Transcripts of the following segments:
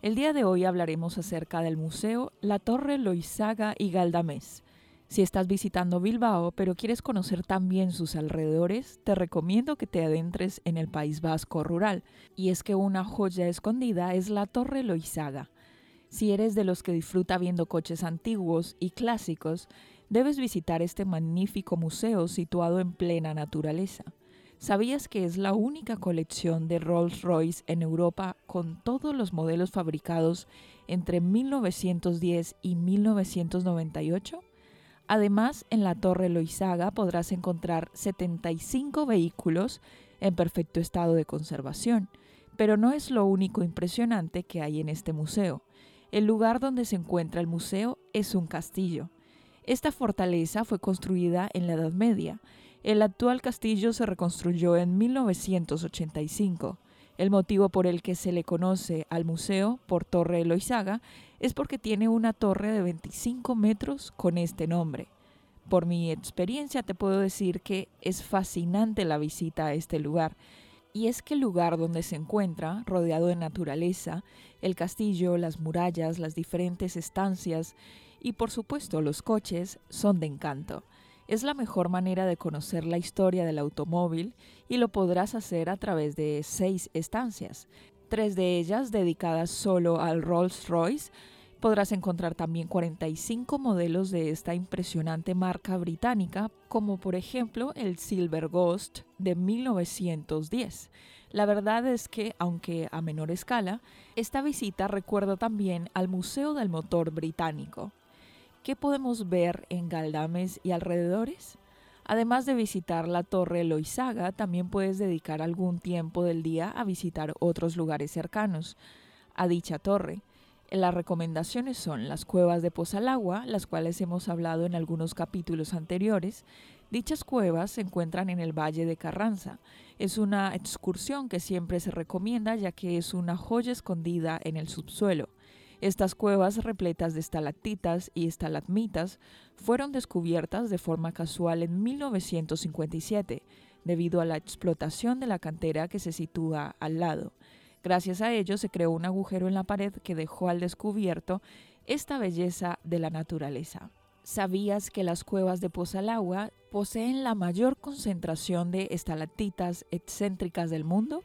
El día de hoy hablaremos acerca del museo La Torre Loizaga y Galdamés, si estás visitando Bilbao pero quieres conocer también sus alrededores, te recomiendo que te adentres en el País Vasco rural, y es que una joya escondida es la Torre Loizaga. Si eres de los que disfruta viendo coches antiguos y clásicos, debes visitar este magnífico museo situado en plena naturaleza. ¿Sabías que es la única colección de Rolls-Royce en Europa con todos los modelos fabricados entre 1910 y 1998? Además, en la Torre Loizaga podrás encontrar 75 vehículos en perfecto estado de conservación, pero no es lo único impresionante que hay en este museo. El lugar donde se encuentra el museo es un castillo. Esta fortaleza fue construida en la Edad Media. El actual castillo se reconstruyó en 1985. El motivo por el que se le conoce al museo por Torre Loizaga es porque tiene una torre de 25 metros con este nombre. Por mi experiencia te puedo decir que es fascinante la visita a este lugar. Y es que el lugar donde se encuentra, rodeado de naturaleza, el castillo, las murallas, las diferentes estancias y por supuesto los coches son de encanto. Es la mejor manera de conocer la historia del automóvil y lo podrás hacer a través de seis estancias, tres de ellas dedicadas solo al Rolls Royce. Podrás encontrar también 45 modelos de esta impresionante marca británica, como por ejemplo el Silver Ghost de 1910. La verdad es que, aunque a menor escala, esta visita recuerda también al Museo del Motor Británico. ¿Qué podemos ver en Galdames y alrededores? Además de visitar la Torre Loizaga, también puedes dedicar algún tiempo del día a visitar otros lugares cercanos a dicha torre. Las recomendaciones son las cuevas de Pozalagua, las cuales hemos hablado en algunos capítulos anteriores. Dichas cuevas se encuentran en el Valle de Carranza. Es una excursión que siempre se recomienda ya que es una joya escondida en el subsuelo. Estas cuevas repletas de estalactitas y estalagmitas fueron descubiertas de forma casual en 1957 debido a la explotación de la cantera que se sitúa al lado. Gracias a ello se creó un agujero en la pared que dejó al descubierto esta belleza de la naturaleza. ¿Sabías que las cuevas de Pozalagua poseen la mayor concentración de estalactitas excéntricas del mundo?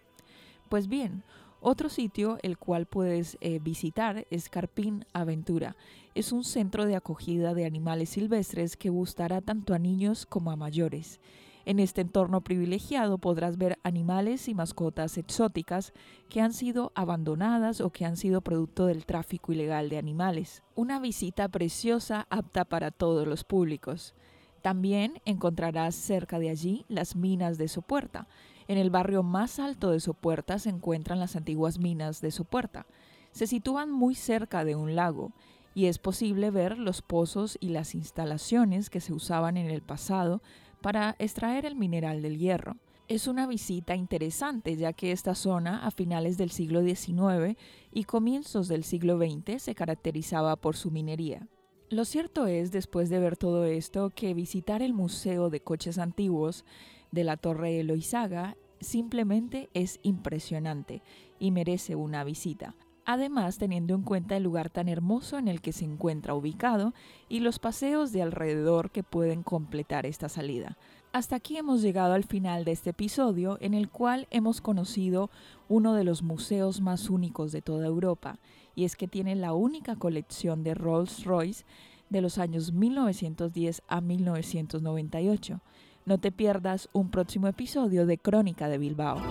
Pues bien, otro sitio el cual puedes eh, visitar es Carpín Aventura. Es un centro de acogida de animales silvestres que gustará tanto a niños como a mayores. En este entorno privilegiado podrás ver animales y mascotas exóticas que han sido abandonadas o que han sido producto del tráfico ilegal de animales. Una visita preciosa apta para todos los públicos. También encontrarás cerca de allí las minas de Sopuerta, en el barrio más alto de Sopuerta se encuentran las antiguas minas de Sopuerta. Se sitúan muy cerca de un lago y es posible ver los pozos y las instalaciones que se usaban en el pasado para extraer el mineral del hierro. Es una visita interesante ya que esta zona a finales del siglo XIX y comienzos del siglo XX se caracterizaba por su minería. Lo cierto es, después de ver todo esto, que visitar el Museo de Coches Antiguos de la Torre Eloizaga simplemente es impresionante y merece una visita. Además, teniendo en cuenta el lugar tan hermoso en el que se encuentra ubicado y los paseos de alrededor que pueden completar esta salida. Hasta aquí hemos llegado al final de este episodio en el cual hemos conocido uno de los museos más únicos de toda Europa, y es que tiene la única colección de Rolls Royce de los años 1910 a 1998. No te pierdas un próximo episodio de Crónica de Bilbao.